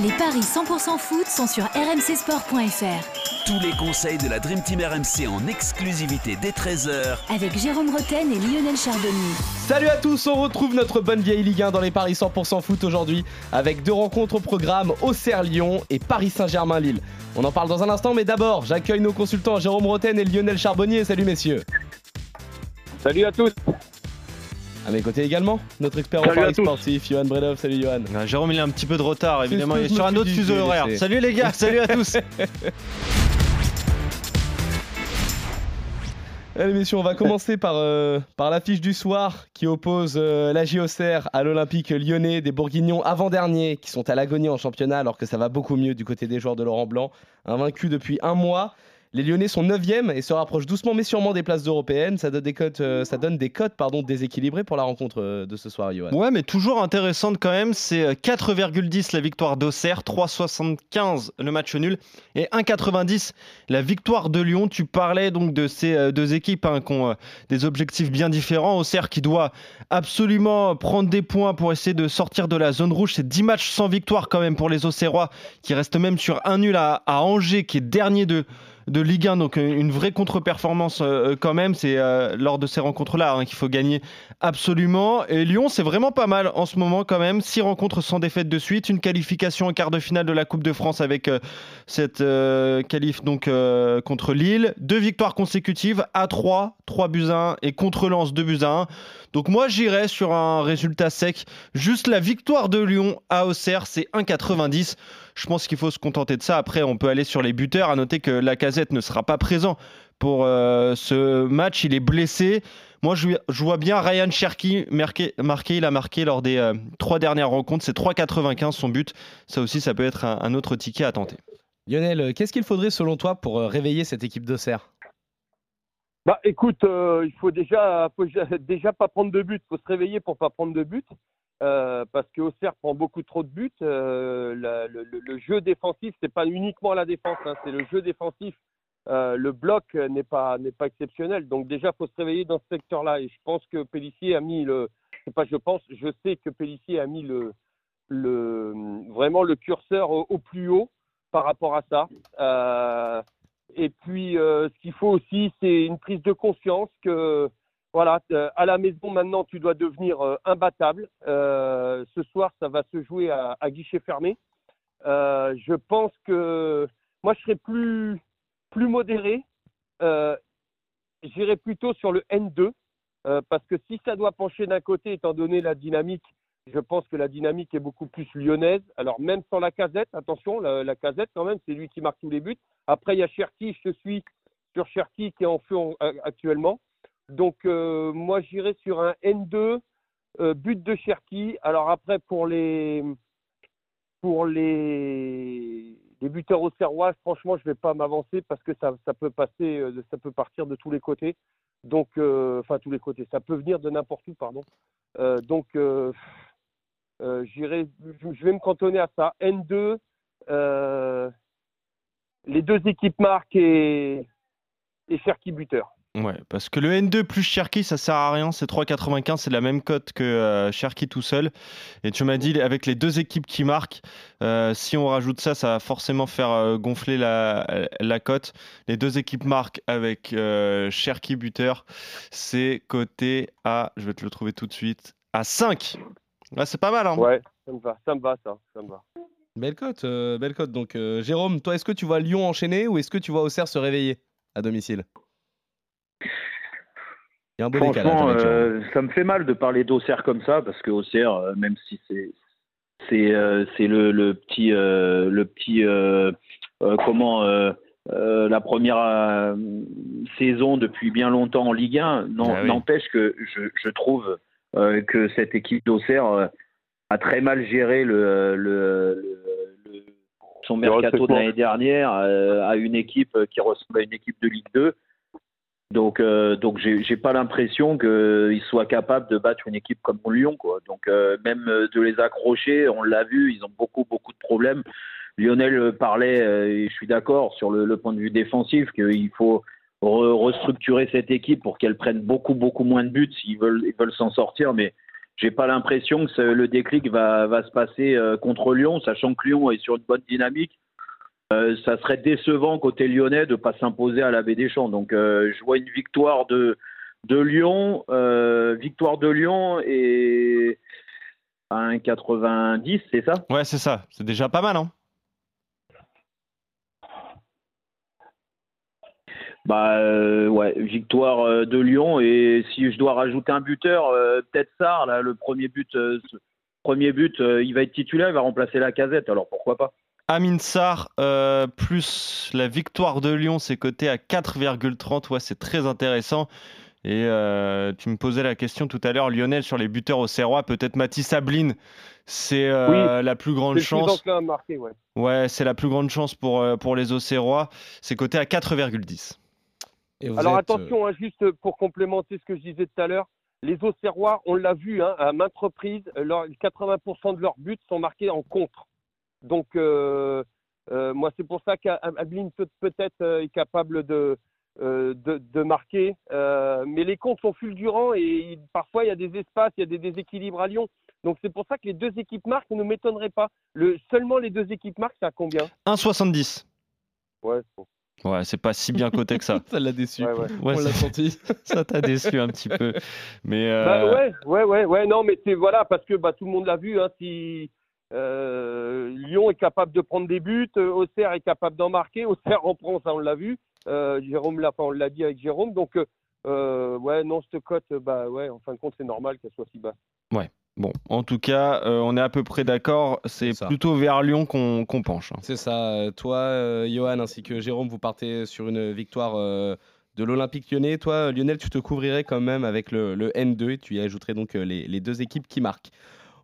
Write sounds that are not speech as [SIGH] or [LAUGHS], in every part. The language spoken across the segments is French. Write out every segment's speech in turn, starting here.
Les paris 100% foot sont sur rmcsport.fr. Tous les conseils de la Dream Team RMC en exclusivité dès 13h Avec Jérôme Roten et Lionel Chardonnay. Salut à tous, on retrouve notre bonne vieille Ligue 1 dans les paris 100% foot aujourd'hui avec deux rencontres au programme Auxerre Lyon et Paris Saint-Germain Lille. On en parle dans un instant, mais d'abord, j'accueille nos consultants Jérôme Roten et Lionel Charbonnier. Salut messieurs. Salut à tous. À mes côtés également, notre expert en Salut paris sportif, Johan Bredov. Salut Johan. Ah, Jérôme, il a un petit peu de retard, évidemment. Il est sur un autre fuseau horaire. Salut les gars, salut à tous. [LAUGHS] Allez messieurs, on va commencer par, euh, par l'affiche du soir qui oppose euh, la JOCR à l'Olympique lyonnais, des Bourguignons avant-derniers qui sont à l'agonie en championnat alors que ça va beaucoup mieux du côté des joueurs de Laurent Blanc. Invaincu depuis un mois, les Lyonnais sont 9e et se rapprochent doucement mais sûrement des places européennes. Ça donne des cotes, euh, déséquilibrées pour la rencontre euh, de ce soir, Johan. Ouais, mais toujours intéressante quand même. C'est euh, 4,10 la victoire d'Auxerre, 3,75 le match nul et 1,90 la victoire de Lyon. Tu parlais donc de ces euh, deux équipes hein, qui ont euh, des objectifs bien différents. Auxerre qui doit absolument prendre des points pour essayer de sortir de la zone rouge. C'est 10 matchs sans victoire quand même pour les Auxerrois qui restent même sur un nul à, à Angers qui est dernier de de Ligue 1, donc euh, une vraie contre-performance euh, quand même. C'est euh, lors de ces rencontres-là hein, qu'il faut gagner absolument. Et Lyon, c'est vraiment pas mal en ce moment quand même. Six rencontres sans défaite de suite, une qualification en quart de finale de la Coupe de France avec euh, cette euh, qualif donc euh, contre Lille, deux victoires consécutives à 3, 3 buts à 1 et contre Lens 2 buts à 1. Donc moi j'irais sur un résultat sec. Juste la victoire de Lyon à Auxerre, c'est 1,90. Je pense qu'il faut se contenter de ça. Après, on peut aller sur les buteurs. À noter que Lacazette ne sera pas présent pour euh, ce match. Il est blessé. Moi, je, vois bien Ryan Cherky marqué. Il a marqué lors des euh, trois dernières rencontres. C'est 3,95 son but. Ça aussi, ça peut être un, autre ticket à tenter. Lionel, euh, qu'est-ce qu'il faudrait selon toi pour réveiller cette équipe d'Auxerre? Bah écoute, euh, il faut déjà, faut [LAUGHS] déjà- pas prendre de but. Il faut se réveiller pour pas prendre de but. Euh, parce que Auxerre prend beaucoup trop de buts. Euh, le, jeu défensif, c'est pas uniquement la défense, hein, c'est le jeu défensif. Euh, le bloc n'est pas n'est pas exceptionnel. Donc déjà, faut se réveiller dans ce secteur-là. Et je pense que Pellissier a mis le, pas je pense, je sais que Pellissier a mis le, le vraiment le curseur au plus haut par rapport à ça. Et puis, euh, ce qu'il faut aussi, c'est une prise de conscience que, voilà, euh, à la maison maintenant, tu dois devenir euh, imbattable. Ce soir, ça va se jouer à, guichet fermé. Je pense que moi, je serais plus, plus modéré. J'irais plutôt sur le N2, euh, parce que si ça doit pencher d'un côté, étant donné la dynamique, je pense que la dynamique est beaucoup plus lyonnaise. Alors, même sans la casette, attention, la casette, quand même, c'est lui qui marque tous les buts. Après, il y a Cherki, je suis sur Cherki qui est en feu actuellement. Donc, euh, moi, j'irais sur un N2, euh, but de Cherki. Alors, après, pour les, pour les, les buteurs franchement, je ne vais pas m'avancer parce que ça, ça peut passer, euh, ça peut partir de tous les côtés. Donc, enfin, tous les côtés. Ça peut venir de n'importe où, pardon. Donc, j'irai, je vais me cantonner à ça. N2, euh, les deux équipes marquent et, et Cherki buteur. Ouais, parce que le N2 plus Cherki, ça sert à rien. C'est 3,95, c'est la même cote que euh, Cherki tout seul. Et tu m'as dit, avec les deux équipes qui marquent, euh, si on rajoute ça, ça va forcément faire euh, gonfler la, la cote. Les deux équipes marquent avec euh, Cherki buteur. C'est coté à, je vais te le trouver tout de suite, à 5. Ouais, c'est pas mal, hein Ouais, ça me va, ça me va, ça, ça me va. Belle cote, euh, belle cote. Donc, euh, Jérôme, toi, est-ce que tu vois Lyon enchaîner ou est-ce que tu vois Auxerre se réveiller à domicile? Il y a un beau décalage. Franchement, Jérôme. euh, ça me fait mal de parler d'Auxerre comme ça parce que Auxerre, même si c'est c'est c'est le, le petit le petit comment euh, la première euh, saison depuis bien longtemps en Ligue 1 non- Ah oui. n'empêche que je, je trouve euh, que cette équipe d'Auxerre a très mal géré le, le, le- le- son mercato de l'année dernière euh, à une équipe qui ressemble à une équipe de Ligue 2 donc, euh, donc j'ai pas l'impression qu'ils soient capables de battre une équipe comme Lyon, quoi. Donc, euh, même de les accrocher, on l'a vu, ils ont beaucoup, beaucoup de problèmes. Lionel parlait, euh, et je suis d'accord sur le, le point de vue défensif, qu'il faut re- restructurer cette équipe pour qu'elle prenne beaucoup, beaucoup moins de buts s'ils veulent, ils veulent s'en sortir. Mais j'ai pas l'impression que le déclic va, se passer contre Lyon, sachant que Lyon est sur une bonne dynamique. ça serait décevant côté lyonnais de pas s'imposer à la Baie des Champs. Donc je vois une victoire de Lyon, victoire de Lyon et 1,90, c'est ça? Ouais, c'est ça. C'est déjà pas mal, hein Bah euh, ouais, victoire euh, de Lyon et si je dois rajouter un buteur, euh, peut-être Sarr là, le premier but, premier but, il va être titulaire, il va remplacer la casette, alors pourquoi pas Amin Sarr plus la victoire de Lyon, c'est coté à 4,30, ouais, c'est très intéressant. Et tu me posais la question tout à l'heure, Lionel, sur les buteurs au Serrois, peut-être Mathis Sabline, c'est la plus grande chance. ouais, ouais c'est la plus grande chance pour, pour les Auxerrois. C'est coté à 4,10. Alors attention, hein, juste pour complémenter ce que je disais tout à l'heure, les Auxerrois, on l'a vu hein, à maintes reprises, 80% de leurs buts sont marqués en contre. Donc euh, euh, moi c'est pour ça qu'Ablin peut-être euh, est capable de, de, marquer, mais les comptes sont fulgurants et parfois il y a des espaces, il y a des déséquilibres à Lyon. Donc c'est pour ça que les deux équipes marquent, ne m'étonnerait pas. Le, seulement les deux équipes marquent, c'est à combien? 1,70. Ouais, Ouais, c'est pas si bien coté que ça. [LAUGHS] ça l'a déçu. Ouais, On l'a senti. [LAUGHS] ça t'a déçu un petit peu. Mais euh... bah, ouais, ouais, ouais, ouais. Non, mais c'est voilà parce que bah, tout le monde l'a vu. Hein, si euh, Lyon est capable de prendre des buts, euh, Auxerre est capable d'en marquer. Auxerre en prend, ça on l'a vu. Euh, Jérôme l'a, on l'a dit avec Jérôme. Donc ouais, non, cette cote, bah ouais, en fin de compte, c'est normal qu'elle soit si basse. Ouais. Bon, en tout cas, euh, on est à peu près d'accord. C'est plutôt vers Lyon qu'on penche. Hein. C'est ça. Toi, euh, Johan, ainsi que Jérôme, vous partez sur une victoire euh, de l'Olympique lyonnais. Toi, Lionel, tu te couvrirais quand même avec le, N2 et tu y ajouterais donc les, les deux équipes qui marquent.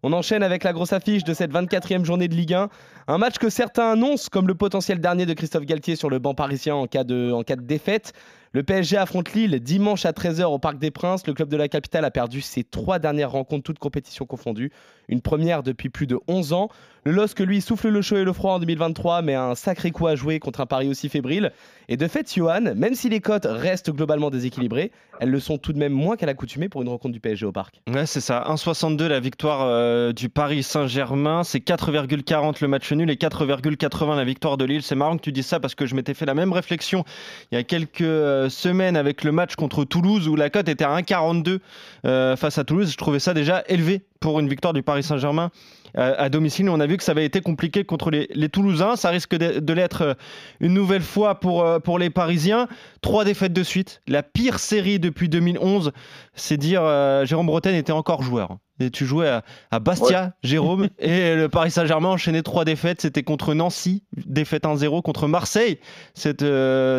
On enchaîne avec la grosse affiche de cette 24e journée de Ligue 1. Un match que certains annoncent comme le potentiel dernier de Christophe Galtier sur le banc parisien en cas de, en cas de défaite. Le PSG affronte Lille dimanche à 13h au Parc des Princes. Le club de la capitale a perdu ses trois dernières rencontres, toutes compétitions confondues. Une première depuis plus de 11 ans. Le LOSC, lui, souffle le chaud et le froid en 2023, mais a un sacré coup à jouer contre un Paris aussi fébrile. Et de fait, Johan, même si les cotes restent globalement déséquilibrées, elles le sont tout de même moins qu'à l'accoutumée pour une rencontre du PSG au Parc. Ouais, c'est ça. 1,62 la victoire euh, du Paris Saint-Germain. C'est 4,40 le match nul et 4,80 la victoire de Lille. C'est marrant que tu dises ça parce que je m'étais fait la même réflexion il y a quelques euh, semaines avec le match contre Toulouse où la cote était à 1,42 euh, face à Toulouse. Je trouvais ça déjà élevé pour une victoire du Paris Saint-Germain euh, à domicile. On a vu que ça avait été compliqué contre les, Toulousains. Ça risque de, l'être euh, une nouvelle fois pour, euh, pour les Parisiens. Trois défaites de suite. La pire série depuis 2011. C'est dire, Jérôme Bretagne était encore joueur. Et tu jouais à, Bastia, Jérôme, [LAUGHS] et le Paris Saint-Germain enchaînait trois défaites. C'était contre Nancy, défaite 1-0, contre Marseille, cette,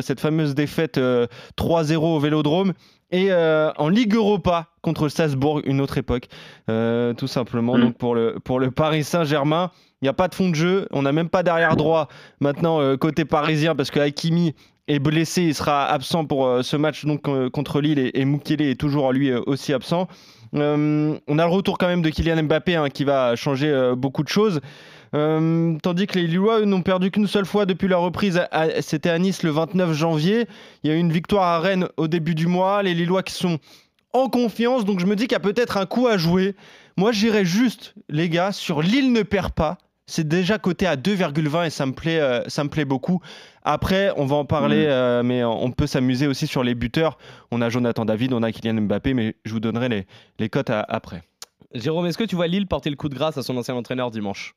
cette fameuse défaite 3-0 au Vélodrome, et euh, en Ligue Europa contre Strasbourg, une autre époque, euh, tout simplement. Mm. Donc pour le, pour le Paris Saint-Germain, il n'y a pas de fond de jeu, on n'a même pas d'arrière droit maintenant euh, côté parisien parce que Hakimi est blessé, il sera absent pour ce match donc contre Lille et, et Mukele est toujours lui aussi absent. on a le retour quand même de Kylian Mbappé hein, qui va changer beaucoup de choses. Euh, tandis que les Lillois n'ont perdu qu'une seule fois depuis la reprise, c'était à Nice le 29 janvier. Il y a eu une victoire à Rennes au début du mois. Les Lillois qui sont en confiance, donc je me dis qu'il y a peut-être un coup à jouer. Moi, j'irais juste, les gars, sur Lille ne perd pas. C'est déjà coté à 2,20 et ça me plaît, euh, ça me plaît beaucoup. Après, on va en parler, mm. euh, mais on peut s'amuser aussi sur les buteurs. On a Jonathan David, on a Kylian Mbappé, mais je vous donnerai les, les cotes après. Jérôme, est-ce que tu vois Lille porter le coup de grâce à son ancien entraîneur dimanche?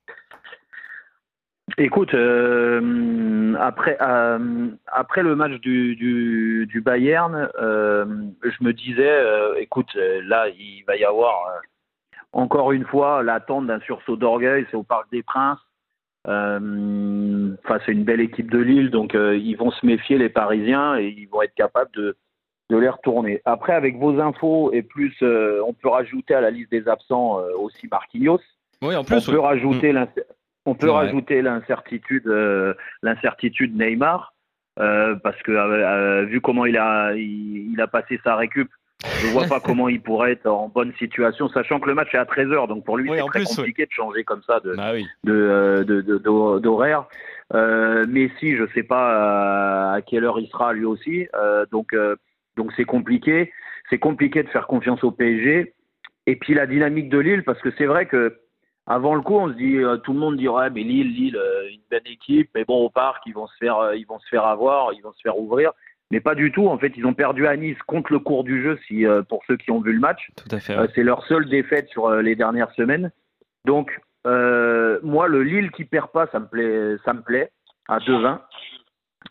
Écoute, euh, après, euh, après le match du, du, du Bayern, euh, je me disais, écoute, là, il va y avoir encore une fois l'attente d'un sursaut d'orgueil, c'est au Parc des Princes, face à une belle équipe de Lille, donc ils vont se méfier, les Parisiens, et ils vont être capables de, de les retourner. Après, avec vos infos, et plus, on peut rajouter à la liste des absents aussi Marquinhos. Oui, en plus. On peut rajouter mm. On peut rajouter l'incertitude, euh, l'incertitude Neymar, euh, parce que euh, vu comment il a, il, a passé sa récup, je vois pas [LAUGHS] comment il pourrait être en bonne situation, sachant que le match est à 13h, donc pour lui c'est très compliqué de changer comme ça de, bah d'horaire. mais si, je sais pas à quelle heure il sera lui aussi, donc donc c'est compliqué. C'est compliqué de faire confiance au PSG. et puis la dynamique de Lille, parce que c'est vrai que avant le coup, on se dit, euh, tout le monde dit ouais, mais Lille, Lille, euh, une belle équipe, mais bon, au parc, ils vont se faire, euh, ils vont se faire avoir, ils vont se faire ouvrir. Mais pas du tout. En fait, ils ont perdu à Nice contre le cours du jeu, si pour ceux qui ont vu le match. Tout à fait. C'est leur seule défaite sur les dernières semaines. Donc, euh, moi, le Lille qui perd pas, ça me plaît, ça me plaît à 2-20.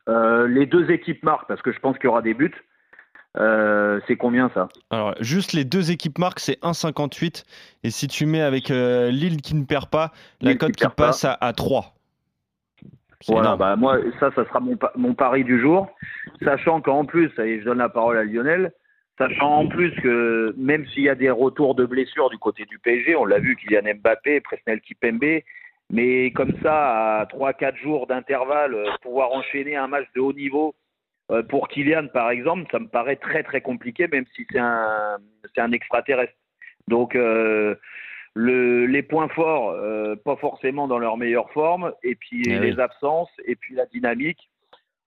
Euh, les deux équipes marquent parce que je pense qu'il y aura des buts. Euh, c'est combien ça? Alors, juste les deux équipes marquent, c'est 1,58. Et si tu mets avec euh, Lille qui ne perd pas, la Lille cote qui, pas. passe à, à 3. C'est Voilà, bah moi, ça, ça sera mon, pa- mon pari du jour. Sachant qu'en plus, est, je donne la parole à Lionel, sachant en plus que même s'il y a des retours de blessures du côté du PSG, on l'a vu, Kylian Mbappé, Presnel Kipembe, mais comme ça, à 3-4 jours d'intervalle, euh, pouvoir enchaîner un match de haut niveau euh, pour Kylian, par exemple, ça me paraît très très compliqué, même si c'est un, c'est un extraterrestre. Donc, euh, le, les points forts, euh, pas forcément dans leur meilleure forme, et puis Eh les oui. absences, et puis la dynamique.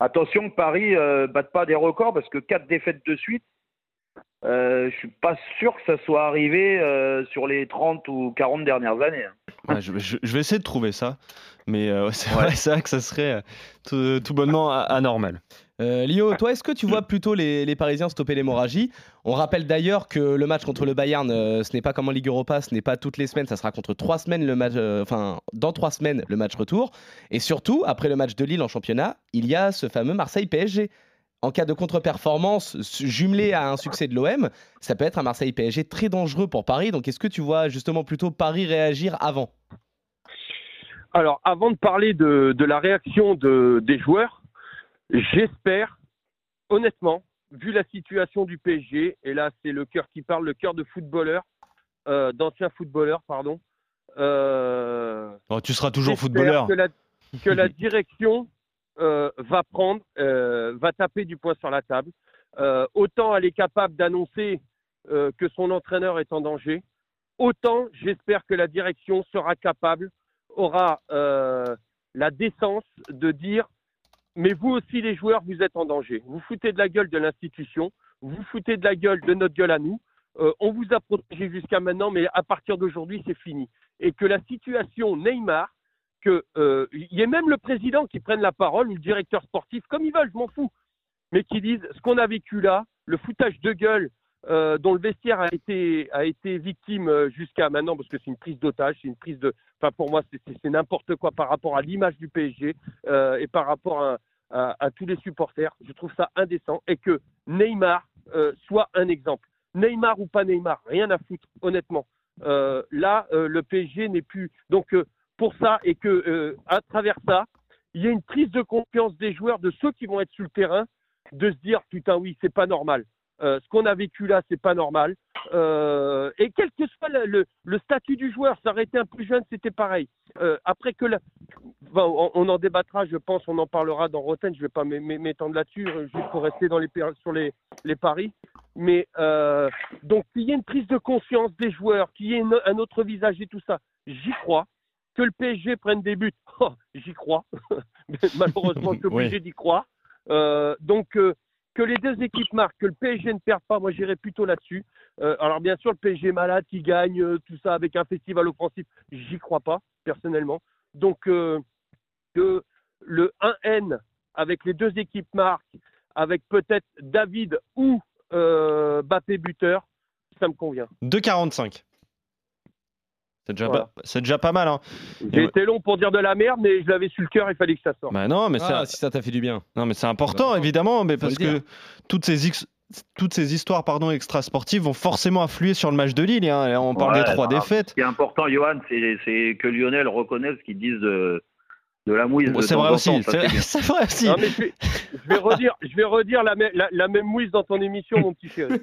Attention que Paris euh, batte pas des records parce que quatre défaites de suite, euh, je suis pas sûr que ça soit arrivé euh, sur les 30 ou 40 dernières années. Ouais, je, je- je vais essayer de trouver ça. Mais euh, [LAUGHS] c'est vrai, c'est vrai que ça serait euh, tout, tout bonnement anormal. Lio, toi, est-ce que tu vois plutôt les, les Parisiens stopper l'hémorragie? On rappelle d'ailleurs que le match contre le Bayern, ce n'est pas comme en Ligue Europa, ce n'est pas toutes les semaines, ça sera contre trois semaines le match, enfin dans trois semaines le match retour. Et surtout, après le match de Lille en championnat, il y a ce fameux Marseille PSG. En cas de contre-performance su- jumelé à un succès de l'OM, ça peut être un Marseille PSG très dangereux pour Paris. Donc, est-ce que tu vois justement plutôt Paris réagir avant? Alors, avant de parler de, de la réaction de, des joueurs, j'espère, honnêtement, vu la situation du PSG, et là c'est le cœur qui parle, le cœur de footballeur, euh, d'ancien footballeur, pardon. euh, Oh, tu seras toujours footballeur. Que la, que la [LAUGHS] direction euh, va prendre, euh, va taper du poing sur la table. Euh, autant elle est capable d'annoncer que son entraîneur est en danger, autant j'espère que la direction sera capable, aura la décence de dire mais vous aussi les joueurs, vous êtes en danger. Vous foutez de la gueule de l'institution, vous foutez de la gueule de notre gueule à nous. On vous a protégé jusqu'à maintenant, mais à partir d'aujourd'hui, c'est fini. Et que la situation Neymar, que euh, y ait même le président qui prenne la parole le directeur sportif, comme ils veulent, je m'en fous, mais qui disent ce qu'on a vécu là, le foutage de gueule euh, dont le vestiaire a été a été victime euh, jusqu'à maintenant, parce que c'est une prise d'otage, c'est une prise de, enfin pour moi c'est- n'importe quoi par rapport à l'image du PSG et par rapport à, tous les supporters. Je trouve ça indécent et que Neymar soit un exemple. Neymar ou pas Neymar, rien à foutre, honnêtement. Là, le PSG n'est plus. Donc, pour ça, et que euh, à travers ça, il y a une prise de confiance des joueurs, de ceux qui vont être sur le terrain, de se dire putain, oui, c'est pas normal. Euh, ce qu'on a vécu là, c'est pas normal. Euh, et quel que soit le, le- le statut du joueur, été un plus jeune, c'était pareil. Euh, après que la- on, en débattra, je pense, on en parlera dans Rotten. Je vais pas m'é- m'é- m'étendre là-dessus, euh, juste pour rester dans les, sur les, les paris. Mais euh, donc, qu'il y ait une prise de conscience des joueurs, qu'il y ait un autre visage et tout ça, j'y crois. Que le PSG prenne des buts, [LAUGHS] oh, j'y crois. [LAUGHS] Malheureusement, je suis [LAUGHS] obligé d'y croire. Euh, donc, euh, que les deux équipes marquent, que le PSG ne perde pas, moi j'irais plutôt là-dessus. Euh, alors, bien sûr, le PSG est malade, qui gagne, tout ça avec un festival offensif, j'y crois pas, personnellement. Donc, que le 1N avec les deux équipes marquent, avec peut-être David ou Bappé buteur, ça me convient. 2,45. C'est déjà, Voilà. pas- c'est déjà pas mal. Hein. J'ai été long pour dire de la merde, mais je l'avais sur le cœur, il fallait que ça sorte. Bah non, mais Ah, si ça t'a fait du bien. Non, mais c'est important, Bah, évidemment, mais parce que toutes ces, toutes ces histoires pardon, extrasportives vont forcément influer sur le match de Lille. hein. On parle Ouais, des trois bah, défaites. Ce qui est important, Johan, c'est que Lionel reconnaisse qu'ils disent de, de la mouise. Bon, c'est vrai aussi. C'est vrai aussi. Non, mais je, vais, je vais redire, je vais redire la, mê- la- la même mouise dans ton émission, mon petit chéri.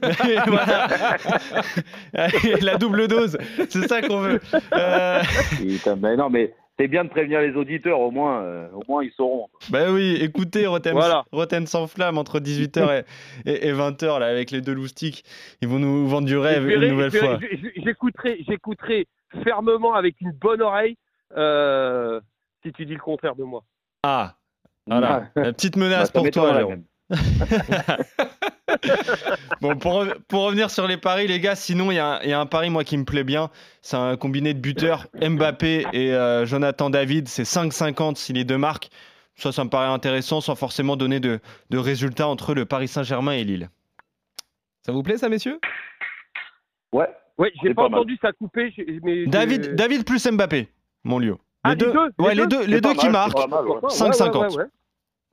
[LAUGHS] La double dose, c'est ça qu'on veut. Euh, Putain, mais non, mais c'est bien de prévenir les auditeurs, au moins, euh, au moins ils sauront. bah oui, écoutez, Rotten, Voilà. Sans flamme entre 18h et, et, 20h là, avec les deux loustiques. Ils vont nous vendre du rêve une nouvelle fois. j'écouterai fermement avec une bonne oreille euh, si tu dis le contraire de moi. Ah, voilà. La petite menace Bah, pour toi, Jérôme. [LAUGHS] Bon, pour, pour revenir sur les paris, les gars, sinon, il y, a un- il y a un pari, moi, qui me plaît bien. C'est un combiné de buteurs, Mbappé et euh, Jonathan David. C'est 5,50 si les deux marquent. Ça, ça me paraît intéressant sans forcément donner de, de résultats entre le Paris Saint-Germain et Lille. Ça vous plaît ça, messieurs? Ouais. Ouais, j'ai pas entendu ça couper. Mais David, David plus Mbappé, mon lieu. Ah, les deux, ouais, les deux les deux qui mal, marquent. c'est pas mal, ouais. Pourquoi 5,50. Ouais, ouais, ouais.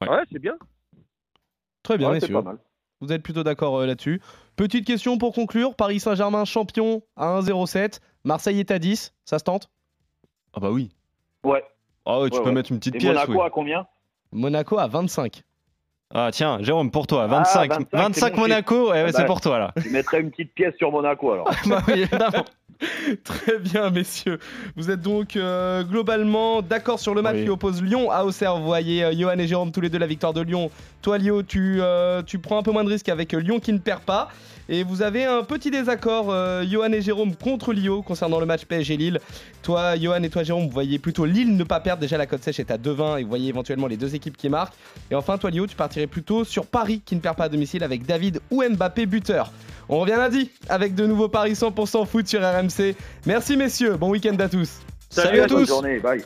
Ouais. Ouais, c'est bien. Très bien, messieurs. pas mal. Vous êtes plutôt d'accord euh, là-dessus. Petite question pour conclure. Paris Saint-Germain champion à 1,07. Marseille est à 10. Ça se tente? Ah bah oui. Ouais. Ah ouais, tu Ouais, peux ouais. mettre une petite Et pièce. Monaco oui. à combien? Monaco à 25. Ah tiens, Jérôme, pour toi, 25. 25, 25 c'est mon Monaco, ouais, ouais, Ah c'est bah. pour toi là. Je mettrais une petite pièce sur Monaco alors. [LAUGHS] bah oui, évidemment. [LAUGHS] Très bien, messieurs. Vous êtes donc euh, globalement d'accord sur le match Oui. qui oppose Lyon à Auxerre. Vous voyez euh, Johan et Jérôme tous les deux la victoire de Lyon. Toi, Lio, tu, euh, tu prends un peu moins de risques avec Lyon qui ne perd pas. Et vous avez un petit désaccord, Johan et Jérôme, contre Lio concernant le match PSG-Lille. Toi, Johan et toi, Jérôme, vous voyez plutôt Lille ne pas perdre. Déjà, la cote sèche est à 2,20 et vous voyez éventuellement les deux équipes qui marquent. Et enfin, toi, Lio, tu partirais plutôt sur Paris qui ne perd pas à domicile avec David ou Mbappé buteur. On revient lundi avec de nouveaux paris 100% foot sur RMC. Merci messieurs, bon week-end à tous. Salut, à, à tous. Bonne journée, bye.